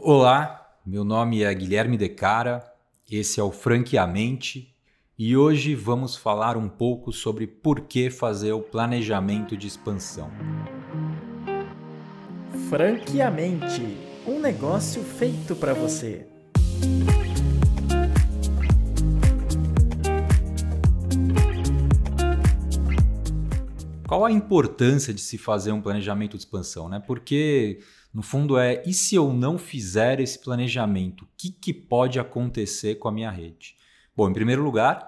Olá, meu nome é Guilherme Decara, esse é o Franqueamente e hoje vamos falar um pouco sobre por que fazer o planejamento de expansão. Franqueamente, um negócio feito para você. Qual a importância de se fazer um planejamento de expansão? Né? Porque, no fundo, é e se eu não fizer esse planejamento, o que, que pode acontecer com a minha rede? Bom, em primeiro lugar,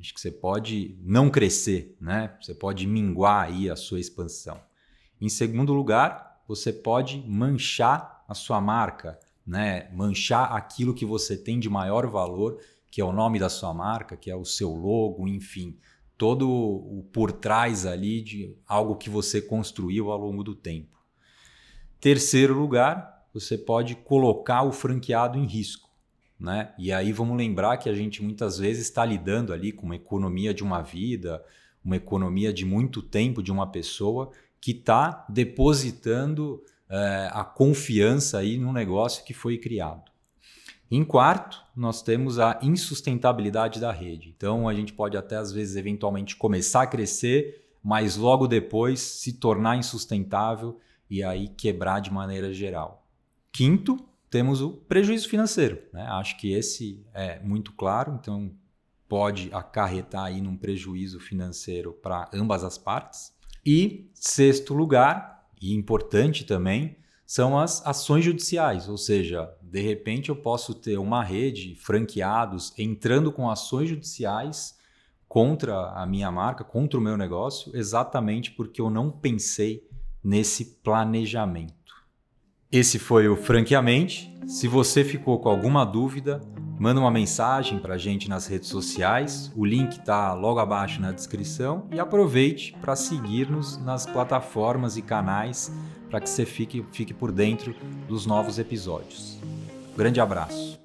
acho que você pode não crescer, né? Você pode minguar aí a sua expansão. Em segundo lugar, você pode manchar a sua marca, né? Manchar aquilo que você tem de maior valor, que é o nome da sua marca, que é o seu logo, enfim todo o por trás ali de algo que você construiu ao longo do tempo. Terceiro lugar, você pode colocar o franqueado em risco. Né? E aí vamos lembrar que a gente muitas vezes está lidando ali com uma economia de uma vida, uma economia de muito tempo de uma pessoa que está depositando é, a confiança aí no negócio que foi criado. Em quarto, nós temos a insustentabilidade da rede. Então, a gente pode até, às vezes, eventualmente começar a crescer, mas logo depois se tornar insustentável e aí quebrar de maneira geral. Quinto, temos o prejuízo financeiro. Né? Acho que esse é muito claro, então pode acarretar aí num prejuízo financeiro para ambas as partes. E sexto lugar, e importante também, são as ações judiciais, ou seja, de repente eu posso ter uma rede franqueados entrando com ações judiciais contra a minha marca, contra o meu negócio, exatamente porque eu não pensei nesse planejamento. Esse foi o Franqueamente. Se você ficou com alguma dúvida, manda uma mensagem para a gente nas redes sociais. O link está logo abaixo na descrição e aproveite para seguir-nos nas plataformas e canais para que você fique, fique por dentro dos novos episódios. Grande abraço.